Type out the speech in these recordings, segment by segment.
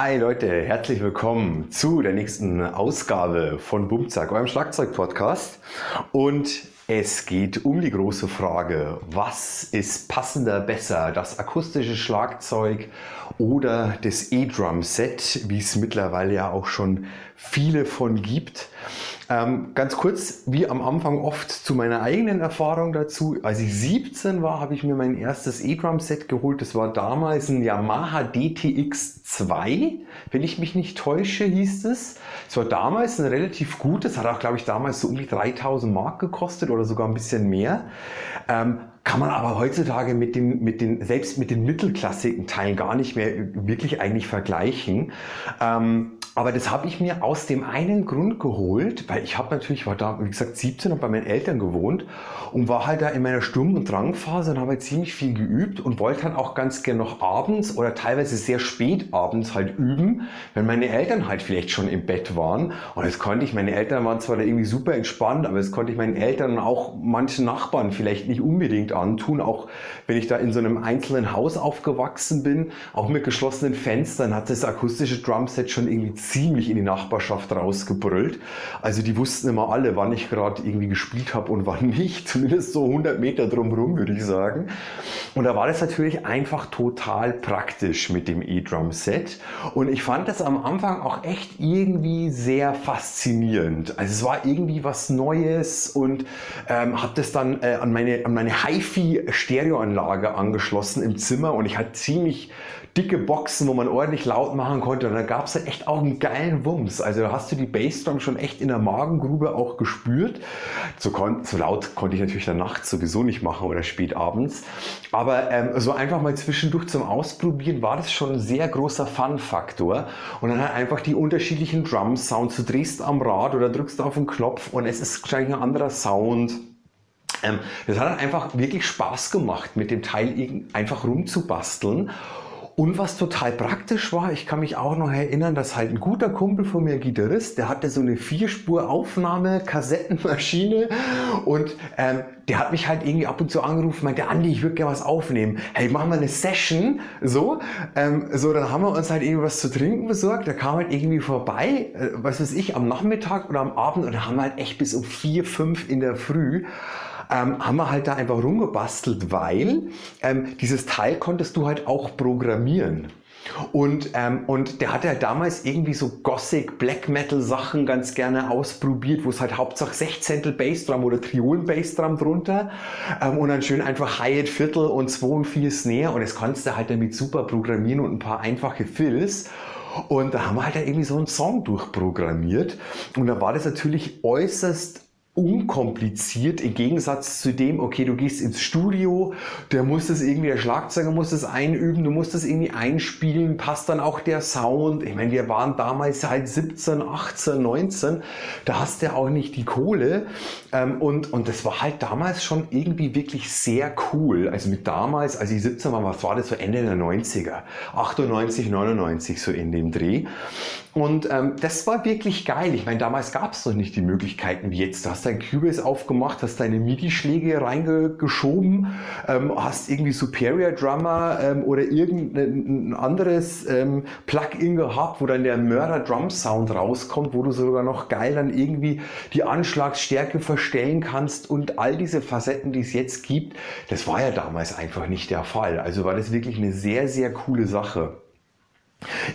Hi Leute, herzlich willkommen zu der nächsten Ausgabe von Bumzack, eurem Schlagzeug-Podcast. Und es geht um die große Frage, was ist passender besser, das akustische Schlagzeug oder das E-Drum-Set, wie es mittlerweile ja auch schon viele von gibt. Ähm, ganz kurz, wie am Anfang oft zu meiner eigenen Erfahrung dazu. Als ich 17 war, habe ich mir mein erstes E-Drum-Set geholt. Das war damals ein Yamaha DTX 2, wenn ich mich nicht täusche, hieß es. Es war damals ein relativ gutes, hat auch, glaube ich, damals so um die 3000 Mark gekostet oder sogar ein bisschen mehr. Ähm, kann man aber heutzutage mit den, mit den, selbst mit den mittelklassigen Teilen gar nicht mehr wirklich eigentlich vergleichen. Ähm, aber das habe ich mir aus dem einen Grund geholt, weil ich habe natürlich, war da, wie gesagt, 17 und bei meinen Eltern gewohnt und war halt da in meiner Sturm- und Drangphase und habe halt ziemlich viel geübt und wollte halt auch ganz gern noch abends oder teilweise sehr spät abends halt üben, wenn meine Eltern halt vielleicht schon im Bett waren. Und das konnte ich, meine Eltern waren zwar da irgendwie super entspannt, aber das konnte ich meinen Eltern und auch manchen Nachbarn vielleicht nicht unbedingt antun, auch wenn ich da in so einem einzelnen Haus aufgewachsen bin, auch mit geschlossenen Fenstern hat das akustische Drumset schon irgendwie ziemlich in die Nachbarschaft rausgebrüllt. Also die wussten immer alle, wann ich gerade irgendwie gespielt habe und wann nicht. Zumindest so 100 Meter drumherum, würde ich sagen. Und da war das natürlich einfach total praktisch mit dem E-Drum-Set. Und ich fand das am Anfang auch echt irgendwie sehr faszinierend. Also es war irgendwie was Neues und ähm, habe das dann äh, an meine, an meine HiFi-Stereoanlage angeschlossen im Zimmer und ich hatte ziemlich dicke Boxen, wo man ordentlich laut machen konnte. Und da gab es halt echt auch einen geilen Wumms. Also da hast du die Bassdrum schon echt in der Magengrube auch gespürt. So, so laut konnte ich natürlich dann nachts sowieso nicht machen oder spät abends. Aber ähm, so einfach mal zwischendurch zum Ausprobieren war das schon ein sehr großer Fun-Faktor. Und dann halt einfach die unterschiedlichen Drum-Sounds. Du drehst am Rad oder drückst auf den Knopf und es ist gleich ein anderer Sound. Ähm, das hat einfach wirklich Spaß gemacht, mit dem Teil einfach rumzubasteln. Und was total praktisch war, ich kann mich auch noch erinnern, dass halt ein guter Kumpel von mir, Gitarrist, der hatte so eine Vierspur-Aufnahme-Kassettenmaschine und ähm, der hat mich halt irgendwie ab und zu angerufen, meinte, Andi, ich würde gerne was aufnehmen. Hey, machen wir eine Session. So, ähm, so, dann haben wir uns halt irgendwie was zu trinken besorgt. Der kam halt irgendwie vorbei, äh, was weiß ich, am Nachmittag oder am Abend und dann haben wir halt echt bis um vier, fünf in der Früh ähm, haben wir halt da einfach rumgebastelt, weil ähm, dieses Teil konntest du halt auch programmieren. Und, ähm, und der hat ja damals irgendwie so Gothic, Black Metal Sachen ganz gerne ausprobiert, wo es halt Hauptsache 16 Bassdrum oder Triolen Bassdrum drunter ähm, und dann schön einfach Hi-Hat Viertel und 2 und 4 Snare und das konntest du halt damit super programmieren und ein paar einfache Fills. Und da haben wir halt irgendwie so einen Song durchprogrammiert und da war das natürlich äußerst unkompliziert im Gegensatz zu dem, okay, du gehst ins Studio, der muss das irgendwie, der Schlagzeuger muss das einüben, du musst das irgendwie einspielen, passt dann auch der Sound. Ich meine, wir waren damals halt 17, 18, 19, da hast du auch nicht die Kohle. Ähm, und, und das war halt damals schon irgendwie wirklich sehr cool. Also mit damals, als ich 17 war, was war das so Ende der 90er? 98, 99 so in dem Dreh. Und ähm, das war wirklich geil. Ich meine, damals gab es noch nicht die Möglichkeiten wie jetzt. Du hast dein Cubase aufgemacht, hast deine MIDI-Schläge reingeschoben, ähm, hast irgendwie Superior Drummer ähm, oder irgendein anderes ähm, Plugin gehabt, wo dann der Mörder-Drum-Sound rauskommt, wo du sogar noch geil dann irgendwie die Anschlagsstärke verstellen kannst und all diese Facetten, die es jetzt gibt. Das war ja damals einfach nicht der Fall. Also war das wirklich eine sehr, sehr coole Sache.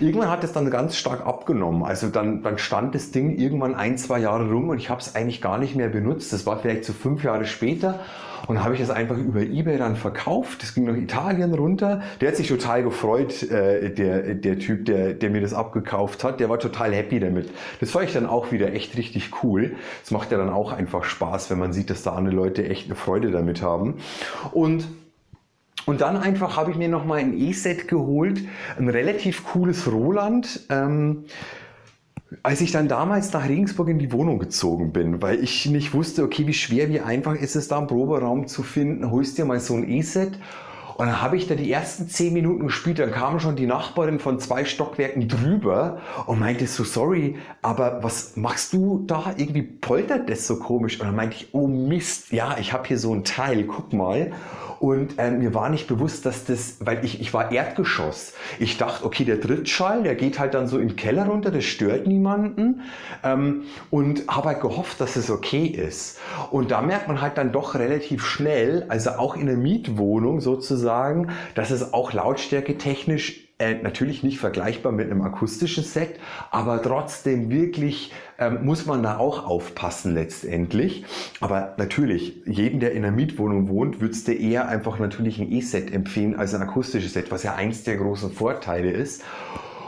Irgendwann hat es dann ganz stark abgenommen. Also dann, dann stand das Ding irgendwann ein, zwei Jahre rum und ich habe es eigentlich gar nicht mehr benutzt. Das war vielleicht so fünf Jahre später und habe ich das einfach über Ebay dann verkauft. Das ging nach Italien runter. Der hat sich total gefreut, äh, der, der Typ, der, der mir das abgekauft hat. Der war total happy damit. Das fand ich dann auch wieder echt richtig cool. Das macht ja dann auch einfach Spaß, wenn man sieht, dass da andere Leute echt eine Freude damit haben. Und und dann einfach habe ich mir nochmal ein E-Set geholt, ein relativ cooles Roland. Ähm, als ich dann damals nach Regensburg in die Wohnung gezogen bin, weil ich nicht wusste, okay, wie schwer, wie einfach ist es da einen Proberaum zu finden, holst dir mal so ein E-Set. Und dann habe ich da die ersten zehn Minuten gespielt, dann kam schon die Nachbarin von zwei Stockwerken drüber und meinte so, sorry, aber was machst du da? Irgendwie poltert das so komisch. Und dann meinte ich, oh Mist, ja, ich habe hier so ein Teil, guck mal. Und äh, mir war nicht bewusst, dass das, weil ich, ich war Erdgeschoss. Ich dachte, okay, der Trittschall, der geht halt dann so in den Keller runter, das stört niemanden. Ähm, und habe halt gehofft, dass es okay ist. Und da merkt man halt dann doch relativ schnell, also auch in der Mietwohnung sozusagen, dass es auch lautstärke technisch äh, natürlich nicht vergleichbar mit einem akustischen Set, aber trotzdem wirklich ähm, muss man da auch aufpassen letztendlich. Aber natürlich, jeden, der in einer Mietwohnung wohnt, würdest du eher einfach natürlich ein E-Set empfehlen als ein akustisches Set, was ja eins der großen Vorteile ist.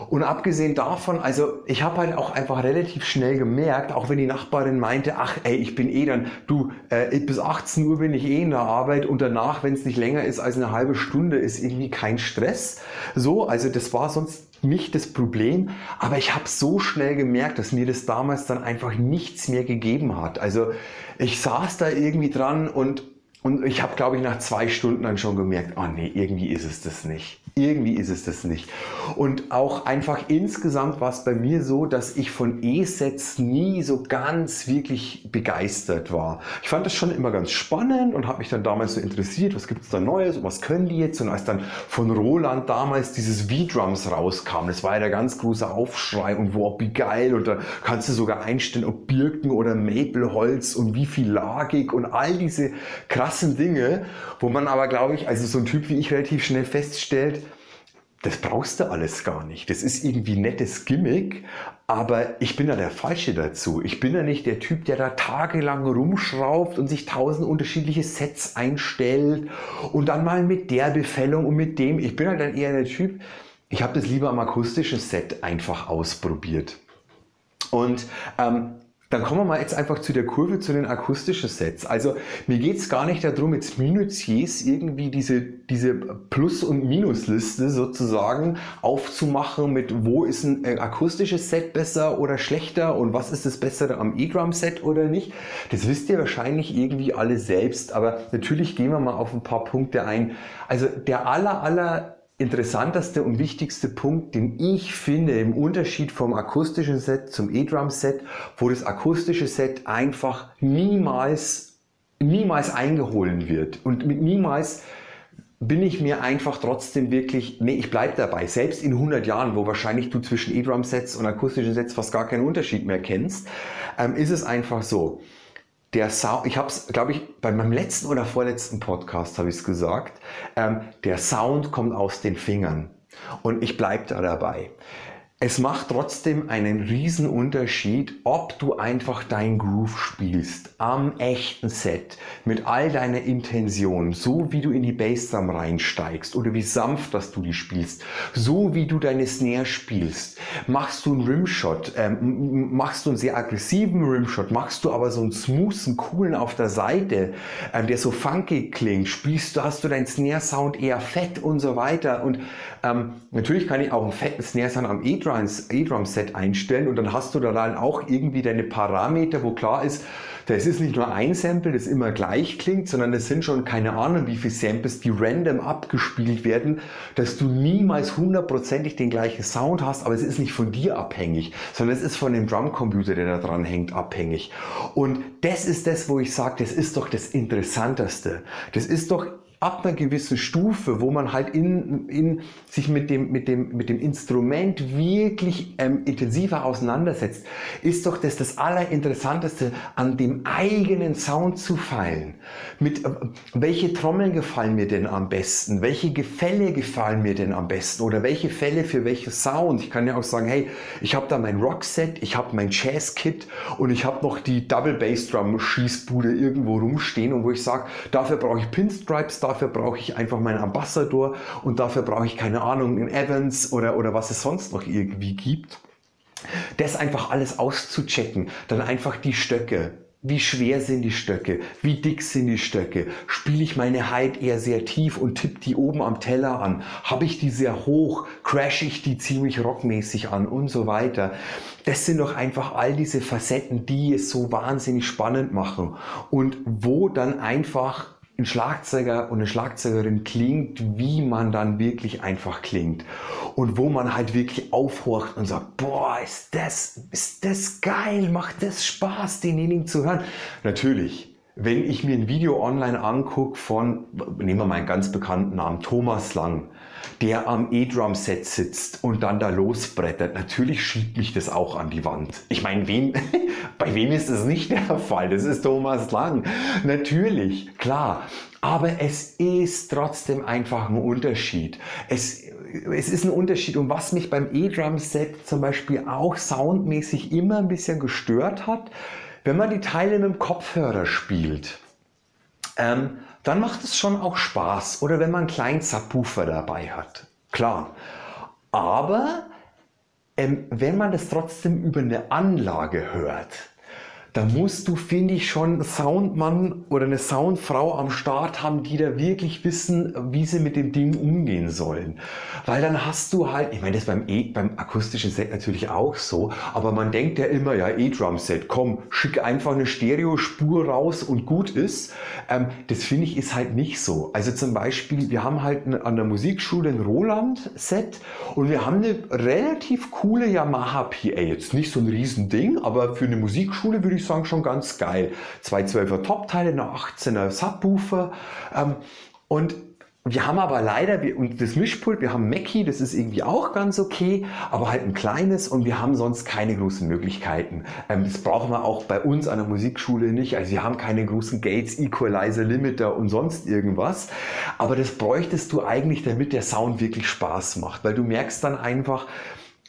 Und abgesehen davon, also ich habe halt auch einfach relativ schnell gemerkt, auch wenn die Nachbarin meinte, ach ey, ich bin eh dann, du, äh, bis 18 Uhr bin ich eh in der Arbeit und danach, wenn es nicht länger ist als eine halbe Stunde, ist irgendwie kein Stress. So, also das war sonst nicht das Problem, aber ich habe so schnell gemerkt, dass mir das damals dann einfach nichts mehr gegeben hat. Also ich saß da irgendwie dran und und ich habe, glaube ich, nach zwei Stunden dann schon gemerkt, oh nee, irgendwie ist es das nicht. Irgendwie ist es das nicht. Und auch einfach insgesamt war es bei mir so, dass ich von E-Sets nie so ganz wirklich begeistert war. Ich fand das schon immer ganz spannend und habe mich dann damals so interessiert, was gibt es da Neues und was können die jetzt? Und als dann von Roland damals dieses V-Drums rauskam, das war ja der ganz große Aufschrei und wow, wie geil. Und da kannst du sogar einstellen, ob Birken oder Mapleholz und wie viel lagig und all diese krassen Dinge, wo man aber, glaube ich, also so ein Typ wie ich relativ schnell feststellt, das brauchst du alles gar nicht. Das ist irgendwie nettes Gimmick, aber ich bin ja der Falsche dazu. Ich bin ja nicht der Typ, der da tagelang rumschraubt und sich tausend unterschiedliche Sets einstellt und dann mal mit der Befällung und mit dem. Ich bin halt dann eher der Typ, ich habe das lieber am akustischen Set einfach ausprobiert. Und ähm, dann kommen wir mal jetzt einfach zu der Kurve zu den akustischen Sets. Also mir geht es gar nicht darum, jetzt minutiös irgendwie diese, diese Plus- und Minusliste sozusagen aufzumachen mit wo ist ein akustisches Set besser oder schlechter und was ist das Bessere am E-Drum-Set oder nicht. Das wisst ihr wahrscheinlich irgendwie alle selbst, aber natürlich gehen wir mal auf ein paar Punkte ein. Also der aller, aller interessanteste und wichtigste Punkt, den ich finde im Unterschied vom akustischen Set zum E-Drum-Set, wo das akustische Set einfach niemals, niemals eingeholt wird. Und mit niemals bin ich mir einfach trotzdem wirklich, nee, ich bleibe dabei. Selbst in 100 Jahren, wo wahrscheinlich du zwischen E-Drum-Sets und akustischen Sets fast gar keinen Unterschied mehr kennst, ähm, ist es einfach so der Sound, ich habe es, glaube ich, bei meinem letzten oder vorletzten Podcast habe ich es gesagt, ähm, der Sound kommt aus den Fingern. Und ich bleibe da dabei. Es macht trotzdem einen riesen Unterschied, ob du einfach dein Groove spielst am echten Set mit all deiner Intention, so wie du in die Bassdrum reinsteigst oder wie sanft, dass du die spielst, so wie du deine Snare spielst. Machst du einen Rimshot, ähm, machst du einen sehr aggressiven Rimshot, machst du aber so einen smoothen, coolen auf der Seite, ähm, der so funky klingt, spielst du, hast du deinen Snare Sound eher fett und so weiter und ähm, natürlich kann ich auch einen fetten Snare Sound am E E-Drum-Set einstellen und dann hast du da dann auch irgendwie deine Parameter, wo klar ist, das ist nicht nur ein Sample, das immer gleich klingt, sondern es sind schon keine Ahnung, wie viele Samples, die random abgespielt werden, dass du niemals hundertprozentig den gleichen Sound hast, aber es ist nicht von dir abhängig, sondern es ist von dem Drumcomputer, der da dran hängt, abhängig. Und das ist das, wo ich sage, das ist doch das Interessanteste. Das ist doch ab einer gewissen Stufe, wo man halt in, in sich mit dem, mit, dem, mit dem Instrument wirklich ähm, intensiver auseinandersetzt, ist doch das das Allerinteressanteste, an dem eigenen Sound zu feilen. Mit, äh, welche Trommeln gefallen mir denn am besten? Welche Gefälle gefallen mir denn am besten? Oder welche Fälle für welche Sound? Ich kann ja auch sagen, hey, ich habe da mein Rockset, ich habe mein Jazz-Kit und ich habe noch die Double Bass Drum Schießbude irgendwo rumstehen und wo ich sage, dafür brauche ich Pinstripes, dafür brauche ich einfach meinen Ambassador und dafür brauche ich keine Ahnung, einen Evans oder, oder was es sonst noch irgendwie gibt. Das einfach alles auszuchecken, dann einfach die Stöcke, wie schwer sind die Stöcke? Wie dick sind die Stöcke? Spiele ich meine Heid eher sehr tief und tippe die oben am Teller an? Habe ich die sehr hoch? Crash ich die ziemlich rockmäßig an? Und so weiter. Das sind doch einfach all diese Facetten, die es so wahnsinnig spannend machen und wo dann einfach ein Schlagzeuger und eine Schlagzeugerin klingt, wie man dann wirklich einfach klingt. Und wo man halt wirklich aufhorcht und sagt, boah, ist das, ist das geil, macht das Spaß, denjenigen zu hören. Natürlich, wenn ich mir ein Video online angucke von, nehmen wir mal einen ganz bekannten Namen, Thomas Lang, der am E-Drum-Set sitzt und dann da losbrettert, natürlich schiebt mich das auch an die Wand. Ich meine, wem, bei wem ist das nicht der Fall? Das ist Thomas Lang. Natürlich, klar. Aber es ist trotzdem einfach ein Unterschied. Es, es ist ein Unterschied. Und was mich beim E-Drum-Set zum Beispiel auch soundmäßig immer ein bisschen gestört hat, wenn man die Teile mit dem Kopfhörer spielt, ähm, dann macht es schon auch Spaß. Oder wenn man einen kleinen Subwoofer dabei hat. Klar. Aber ähm, wenn man das trotzdem über eine Anlage hört, da musst du, finde ich, schon einen Soundmann oder eine Soundfrau am Start haben, die da wirklich wissen, wie sie mit dem Ding umgehen sollen. Weil dann hast du halt, ich meine, das beim, e, beim akustischen Set natürlich auch so, aber man denkt ja immer, ja, E-Drum-Set, komm, schick einfach eine Stereospur raus und gut ist. Ähm, das finde ich ist halt nicht so. Also zum Beispiel, wir haben halt an der Musikschule ein Roland-Set und wir haben eine relativ coole Yamaha PA. Jetzt nicht so ein Riesending, aber für eine Musikschule würde ich sagen, schon ganz geil. Zwei 12er Top-Teile, eine 18er Subwoofer. Ähm, und wir haben aber leider, wir, und das Mischpult, wir haben Mackie, das ist irgendwie auch ganz okay, aber halt ein kleines und wir haben sonst keine großen Möglichkeiten. Ähm, das brauchen wir auch bei uns an der Musikschule nicht. Also wir haben keine großen Gates, Equalizer, Limiter und sonst irgendwas. Aber das bräuchtest du eigentlich, damit der Sound wirklich Spaß macht, weil du merkst dann einfach,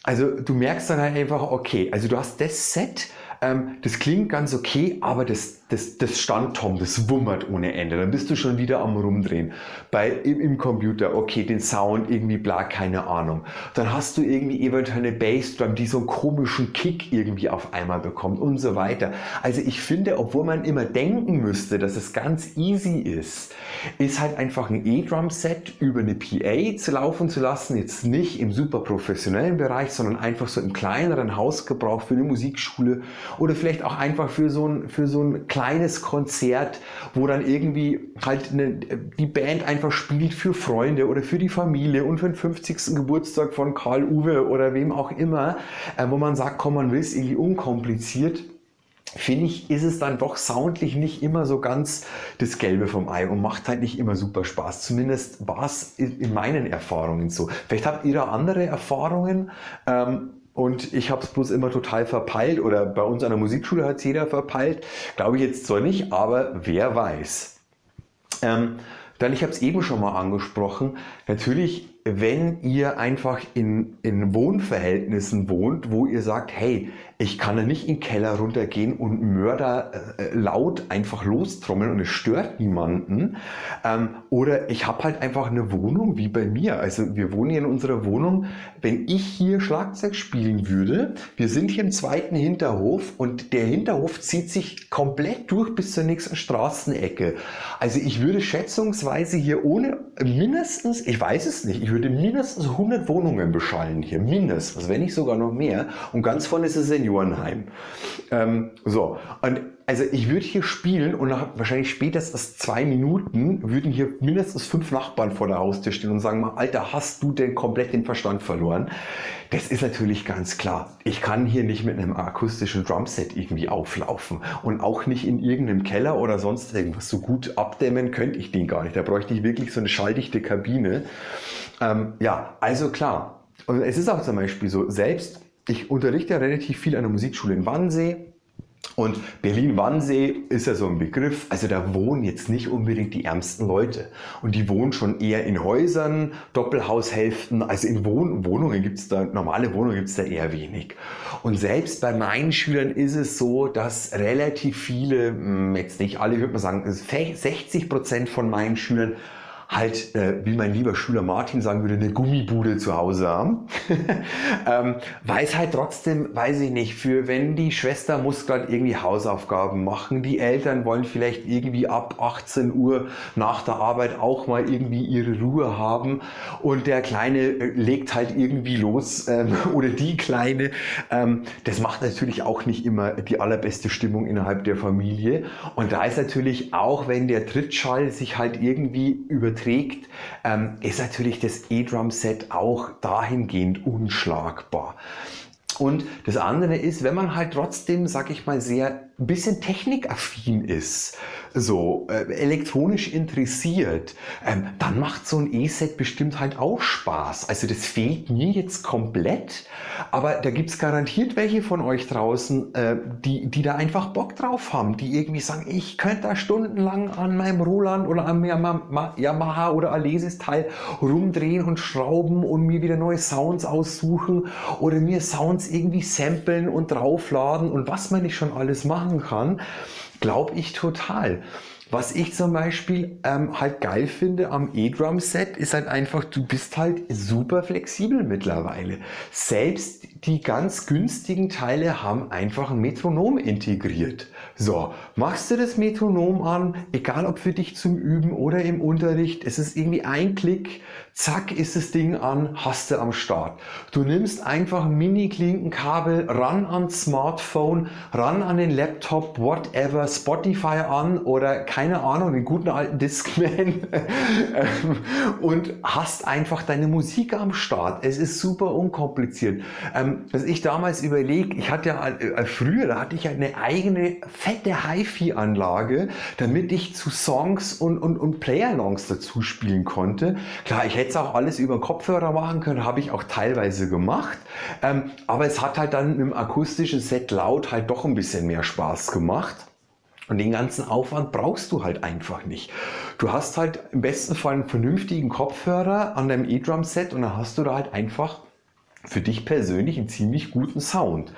also du merkst dann halt einfach, okay, also du hast das Set, ähm, das klingt ganz okay, aber das, das, das Standtom, das wummert ohne Ende. Dann bist du schon wieder am Rumdrehen. Bei, im, im Computer, okay, den Sound irgendwie bla, keine Ahnung. Dann hast du irgendwie eventuell eine Bassdrum, die so einen komischen Kick irgendwie auf einmal bekommt und so weiter. Also ich finde, obwohl man immer denken müsste, dass es ganz easy ist, ist halt einfach ein E-Drum-Set über eine PA zu laufen zu lassen. Jetzt nicht im super professionellen Bereich, sondern einfach so im kleineren Hausgebrauch für eine Musikschule oder vielleicht auch einfach für so ein, für so ein kleines Konzert, wo dann irgendwie halt eine, die Band einfach spielt für Freunde oder für die Familie und für den 50. Geburtstag von Karl Uwe oder wem auch immer, äh, wo man sagt, komm, man will es irgendwie unkompliziert finde ich, ist es dann doch soundlich nicht immer so ganz das Gelbe vom Ei und macht halt nicht immer super Spaß. Zumindest war es in meinen Erfahrungen so. Vielleicht habt ihr da andere Erfahrungen. Ähm, und ich habe es bloß immer total verpeilt oder bei uns an der Musikschule hat es jeder verpeilt. Glaube ich jetzt zwar nicht, aber wer weiß. Ähm, dann, ich habe es eben schon mal angesprochen, natürlich, wenn ihr einfach in, in Wohnverhältnissen wohnt, wo ihr sagt, hey, ich kann ja nicht in den Keller runtergehen und Mörder äh, laut einfach lostrommeln und es stört niemanden. Ähm, oder ich habe halt einfach eine Wohnung wie bei mir. Also wir wohnen hier in unserer Wohnung. Wenn ich hier Schlagzeug spielen würde, wir sind hier im zweiten Hinterhof und der Hinterhof zieht sich komplett durch bis zur nächsten Straßenecke. Also ich würde schätzungsweise hier ohne mindestens, ich weiß es nicht, ich würde mindestens 100 Wohnungen beschallen hier. Mindestens, wenn nicht sogar noch mehr. Und ganz vorne ist ein Seniorenheim. Ähm, so, und also ich würde hier spielen und nach wahrscheinlich spätestens zwei Minuten würden hier mindestens fünf Nachbarn vor der Haustür stehen und sagen, Alter, hast du denn komplett den Verstand verloren? Das ist natürlich ganz klar. Ich kann hier nicht mit einem akustischen Drumset irgendwie auflaufen und auch nicht in irgendeinem Keller oder sonst irgendwas. So gut abdämmen könnte ich den gar nicht. Da bräuchte ich wirklich so eine schalldichte Kabine. Ähm, ja, also klar. Und es ist auch zum Beispiel so, selbst ich unterrichte ja relativ viel an der Musikschule in Wannsee. Und Berlin-Wannsee ist ja so ein Begriff, also da wohnen jetzt nicht unbedingt die ärmsten Leute. Und die wohnen schon eher in Häusern, Doppelhaushälften, also in Wohn Wohnungen gibt es da, normale Wohnungen gibt es da eher wenig. Und selbst bei meinen Schülern ist es so, dass relativ viele, hm, jetzt nicht alle, ich würde mal sagen, 60 Prozent von meinen Schülern halt, äh, wie mein lieber Schüler Martin sagen würde, eine Gummibude zu Hause haben. ähm, weiß halt trotzdem, weiß ich nicht, für wenn die Schwester muss gerade irgendwie Hausaufgaben machen, die Eltern wollen vielleicht irgendwie ab 18 Uhr nach der Arbeit auch mal irgendwie ihre Ruhe haben und der Kleine äh, legt halt irgendwie los ähm, oder die Kleine. Ähm, das macht natürlich auch nicht immer die allerbeste Stimmung innerhalb der Familie. Und da ist natürlich auch, wenn der Trittschall sich halt irgendwie über trägt, ähm, ist natürlich das E-Drum-Set auch dahingehend unschlagbar. Und das andere ist, wenn man halt trotzdem, sag ich mal, sehr ein bisschen technikaffin ist, so äh, elektronisch interessiert, ähm, dann macht so ein E-Set bestimmt halt auch Spaß. Also das fehlt mir jetzt komplett, aber da gibt es garantiert welche von euch draußen, äh, die, die da einfach Bock drauf haben, die irgendwie sagen, ich könnte da stundenlang an meinem Roland oder an meinem Yamaha oder Alesis Teil rumdrehen und schrauben und mir wieder neue Sounds aussuchen oder mir Sounds irgendwie samplen und draufladen und was man nicht schon alles machen kann. Glaube ich total. Was ich zum Beispiel ähm, halt geil finde am E-Drum-Set ist halt einfach, du bist halt super flexibel mittlerweile. Selbst die ganz günstigen Teile haben einfach ein Metronom integriert. So, machst du das Metronom an, egal ob für dich zum Üben oder im Unterricht, es ist irgendwie ein Klick, zack ist das Ding an, hast du am Start. Du nimmst einfach ein Mini-Klinkenkabel ran ans Smartphone, ran an den Laptop, whatever, Spotify an oder keine Ahnung, den guten alten Discman ähm, und hast einfach deine Musik am Start. Es ist super unkompliziert. Ähm, was ich damals überlegt, ich hatte ja äh, früher, da hatte ich eine eigene fette HiFi-Anlage, damit ich zu Songs und, und, und Player-Longs dazu spielen konnte. Klar, ich hätte es auch alles über Kopfhörer machen können, habe ich auch teilweise gemacht. Ähm, aber es hat halt dann mit dem akustischen Set laut halt doch ein bisschen mehr Spaß gemacht. Und den ganzen Aufwand brauchst du halt einfach nicht. Du hast halt im besten Fall einen vernünftigen Kopfhörer an deinem E-Drum-Set und dann hast du da halt einfach für dich persönlich einen ziemlich guten Sound.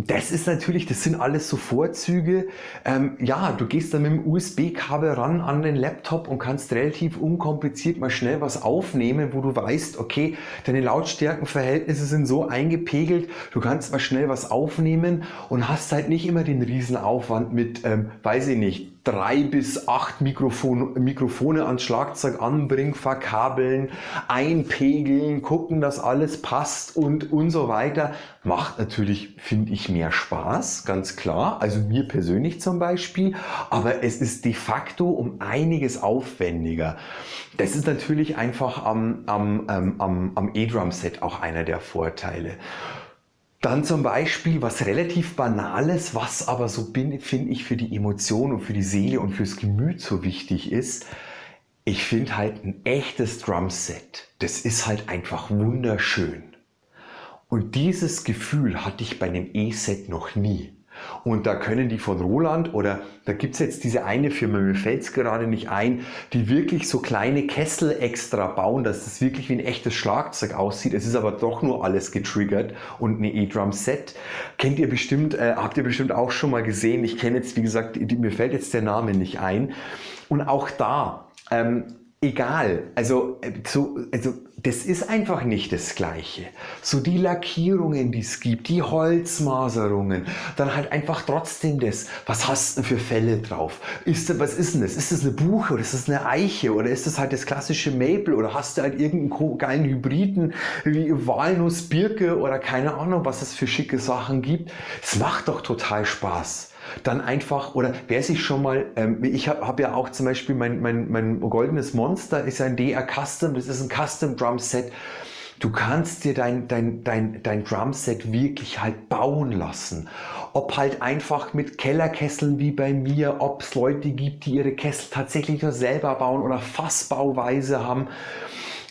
Das ist natürlich, das sind alles so Vorzüge. Ähm, ja, du gehst dann mit dem USB-Kabel ran an den Laptop und kannst relativ unkompliziert mal schnell was aufnehmen, wo du weißt, okay, deine Lautstärkenverhältnisse sind so eingepegelt, du kannst mal schnell was aufnehmen und hast halt nicht immer den Riesenaufwand mit, ähm, weiß ich nicht, drei bis acht Mikrofon, Mikrofone ans Schlagzeug anbringen, verkabeln, einpegeln, gucken, dass alles passt und, und so weiter. Macht natürlich, finde ich, mehr Spaß, ganz klar. Also mir persönlich zum Beispiel. Aber es ist de facto um einiges aufwendiger. Das ist natürlich einfach am, am, ähm, am, am E-Drum-Set auch einer der Vorteile. Dann zum Beispiel was relativ Banales, was aber so bin, finde ich für die Emotion und für die Seele und fürs Gemüt so wichtig ist. Ich finde halt ein echtes Drumset, das ist halt einfach wunderschön. Und dieses Gefühl hatte ich bei einem E-Set noch nie. Und da können die von Roland oder da gibt es jetzt diese eine Firma, mir fällt es gerade nicht ein, die wirklich so kleine Kessel extra bauen, dass das wirklich wie ein echtes Schlagzeug aussieht. Es ist aber doch nur alles getriggert und eine E-Drum-Set. Kennt ihr bestimmt, äh, habt ihr bestimmt auch schon mal gesehen. Ich kenne jetzt, wie gesagt, die, mir fällt jetzt der Name nicht ein. Und auch da, ähm, egal. Also, äh, so, also das ist einfach nicht das Gleiche. So die Lackierungen, die es gibt, die Holzmaserungen, dann halt einfach trotzdem das. Was hast du für Fälle drauf? Ist, was ist denn das? Ist das eine Buche oder ist das eine Eiche oder ist das halt das klassische Maple oder hast du halt irgendeinen geilen Hybriden wie Walnuss, Birke oder keine Ahnung, was es für schicke Sachen gibt? Es macht doch total Spaß dann einfach, oder wer sich schon mal, ähm, ich habe hab ja auch zum Beispiel mein, mein, mein goldenes Monster ist ein DR Custom, das ist ein Custom Drum Set. Du kannst dir dein, dein, dein, dein Drumset wirklich halt bauen lassen. Ob halt einfach mit Kellerkesseln wie bei mir, ob es Leute gibt, die ihre Kessel tatsächlich nur selber bauen oder Fassbauweise haben.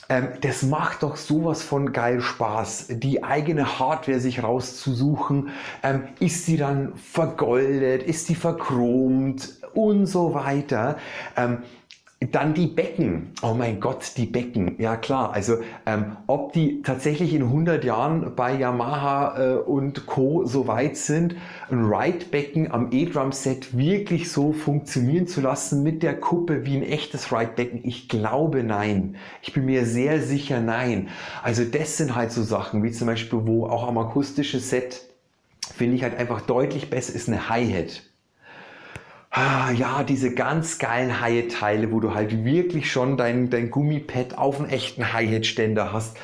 Ähm, das macht doch sowas von geil Spaß, die eigene Hardware sich rauszusuchen. Ähm, ist sie dann vergoldet, ist die verchromt und so weiter. Ähm, dann die Becken. Oh mein Gott, die Becken. Ja klar, also ähm, ob die tatsächlich in 100 Jahren bei Yamaha äh, und Co. so weit sind, ein Ride-Becken am E-Drum-Set wirklich so funktionieren zu lassen mit der Kuppe wie ein echtes Ride-Becken. Ich glaube nein. Ich bin mir sehr sicher nein. Also das sind halt so Sachen, wie zum Beispiel, wo auch am akustischen Set finde ich halt einfach deutlich besser ist eine Hi-Hat ah, ja, diese ganz geilen Hi-Hat-Teile, wo du halt wirklich schon dein, dein Gummipad auf einem echten Hi-Hat-Ständer hast,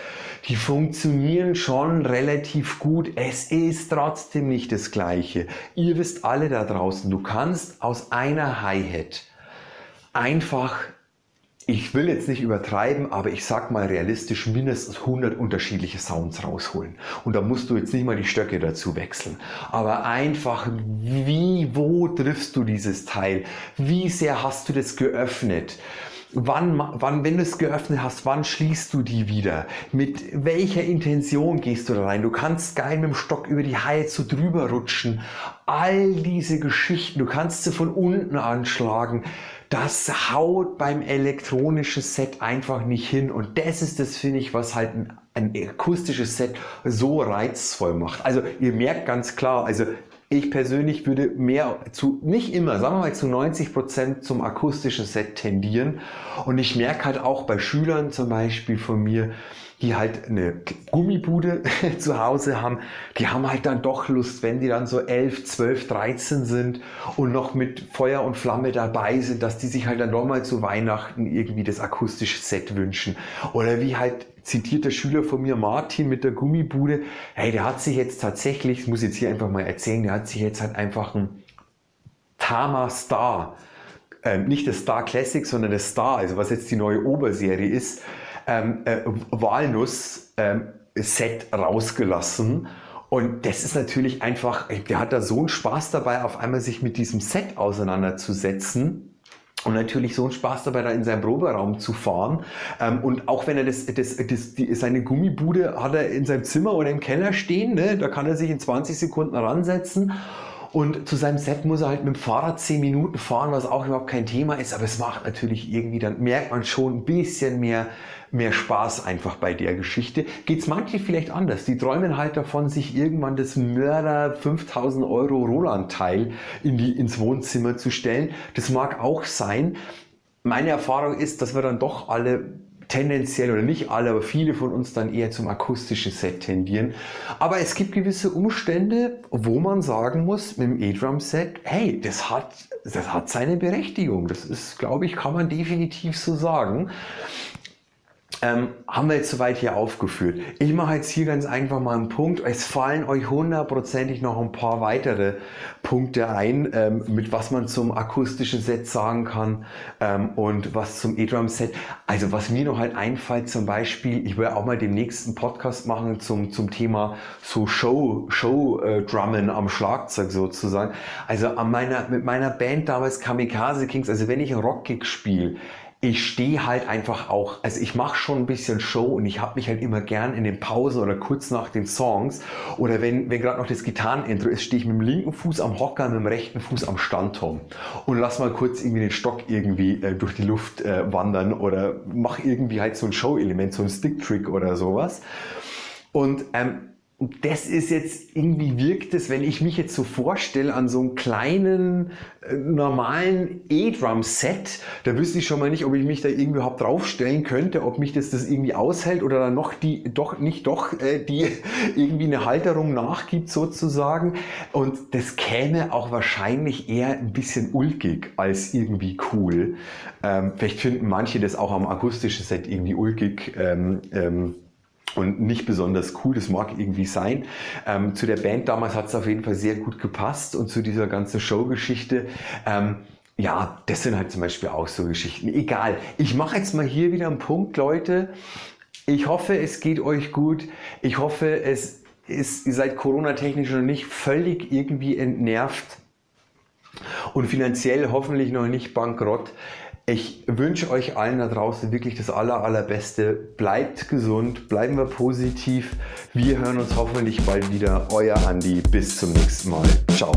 die funktionieren schon relativ gut. Es ist trotzdem nicht das Gleiche. Ihr wisst alle da draußen, du kannst aus einer Hi-Hat einfach ich will jetzt nicht übertreiben, aber ich sag mal realistisch mindestens 100 unterschiedliche Sounds rausholen. Und da musst du jetzt nicht mal die Stöcke dazu wechseln. Aber einfach, wie, wo triffst du dieses Teil? Wie sehr hast du das geöffnet? Wann, wann, wenn du es geöffnet hast, wann schließt du die wieder? Mit welcher Intention gehst du da rein? Du kannst geil mit dem Stock über die Haie so drüber rutschen. All diese Geschichten, du kannst sie von unten anschlagen. Das haut beim elektronischen Set einfach nicht hin. Und das ist das, finde ich, was halt ein, ein akustisches Set so reizvoll macht. Also ihr merkt ganz klar, also ich persönlich würde mehr zu, nicht immer, sagen wir mal zu 90 Prozent zum akustischen Set tendieren. Und ich merke halt auch bei Schülern zum Beispiel von mir, die halt eine Gummibude zu Hause haben, die haben halt dann doch Lust, wenn die dann so 11, 12, 13 sind und noch mit Feuer und Flamme dabei sind, dass die sich halt dann nochmal zu Weihnachten irgendwie das akustische Set wünschen. Oder wie halt zitiert der Schüler von mir, Martin, mit der Gummibude. Hey, der hat sich jetzt tatsächlich, ich muss jetzt hier einfach mal erzählen, der hat sich jetzt halt einfach ein Tama Star, ähm, nicht das Star Classic, sondern das Star, also was jetzt die neue Oberserie ist, ähm, äh, Walnuss ähm, rausgelassen. Und das ist natürlich einfach, der hat da so einen Spaß dabei, auf einmal sich mit diesem Set auseinanderzusetzen und natürlich so einen Spaß dabei, da in seinem Proberaum zu fahren. Ähm, und auch wenn er das, das, das, die, seine Gummibude hat er in seinem Zimmer oder im Keller stehen, ne? da kann er sich in 20 Sekunden ransetzen. Und zu seinem Set muss er halt mit dem Fahrrad 10 Minuten fahren, was auch überhaupt kein Thema ist. Aber es macht natürlich irgendwie, dann merkt man schon ein bisschen mehr, mehr Spaß einfach bei der Geschichte. Geht's manche vielleicht anders. Die träumen halt davon, sich irgendwann das Mörder 5000 Euro Roland-Teil in die, ins Wohnzimmer zu stellen. Das mag auch sein. Meine Erfahrung ist, dass wir dann doch alle tendenziell oder nicht alle, aber viele von uns dann eher zum akustischen Set tendieren. Aber es gibt gewisse Umstände, wo man sagen muss, mit dem E-Drum-Set, hey, das hat, das hat seine Berechtigung. Das ist, glaube ich, kann man definitiv so sagen ähm, haben wir jetzt soweit hier aufgeführt. Ich mache jetzt hier ganz einfach mal einen Punkt. Es fallen euch hundertprozentig noch ein paar weitere Punkte ein, ähm, mit was man zum akustischen Set sagen kann ähm, und was zum E-Drum-Set. Also was mir noch halt einfällt zum Beispiel, ich werde auch mal den nächsten Podcast machen zum, zum Thema so Show, Show-Drummen äh, am Schlagzeug sozusagen. Also an meiner, mit meiner Band damals Kamikaze Kings, also wenn ich Rockgig spiele, ich stehe halt einfach auch, also ich mache schon ein bisschen Show und ich habe mich halt immer gern in den Pausen oder kurz nach den Songs oder wenn, wenn gerade noch das Gitarrenintro ist, stehe ich mit dem linken Fuß am Hocker, mit dem rechten Fuß am Standturm und lass mal kurz irgendwie den Stock irgendwie äh, durch die Luft äh, wandern oder mach irgendwie halt so ein Show-Element, so ein Stick-Trick oder sowas. Und ähm, und das ist jetzt, irgendwie wirkt es, wenn ich mich jetzt so vorstelle an so einem kleinen, äh, normalen E-Drum-Set, da wüsste ich schon mal nicht, ob ich mich da irgendwie überhaupt draufstellen könnte, ob mich das, das irgendwie aushält oder dann noch die, doch, nicht doch, äh, die irgendwie eine Halterung nachgibt sozusagen. Und das käme auch wahrscheinlich eher ein bisschen ulkig als irgendwie cool. Ähm, vielleicht finden manche das auch am akustischen Set irgendwie ulkig. Ähm, ähm, und nicht besonders cool, das mag irgendwie sein. Ähm, zu der Band damals hat es auf jeden Fall sehr gut gepasst und zu dieser ganzen Showgeschichte. Ähm, ja, das sind halt zum Beispiel auch so Geschichten. Egal, ich mache jetzt mal hier wieder einen Punkt, Leute. Ich hoffe, es geht euch gut. Ich hoffe, es ist, ihr seid Corona-technisch noch nicht völlig irgendwie entnervt und finanziell hoffentlich noch nicht bankrott. Ich wünsche euch allen da draußen wirklich das aller, allerbeste. Bleibt gesund, bleiben wir positiv. Wir hören uns hoffentlich bald wieder. Euer Andi. Bis zum nächsten Mal. Ciao.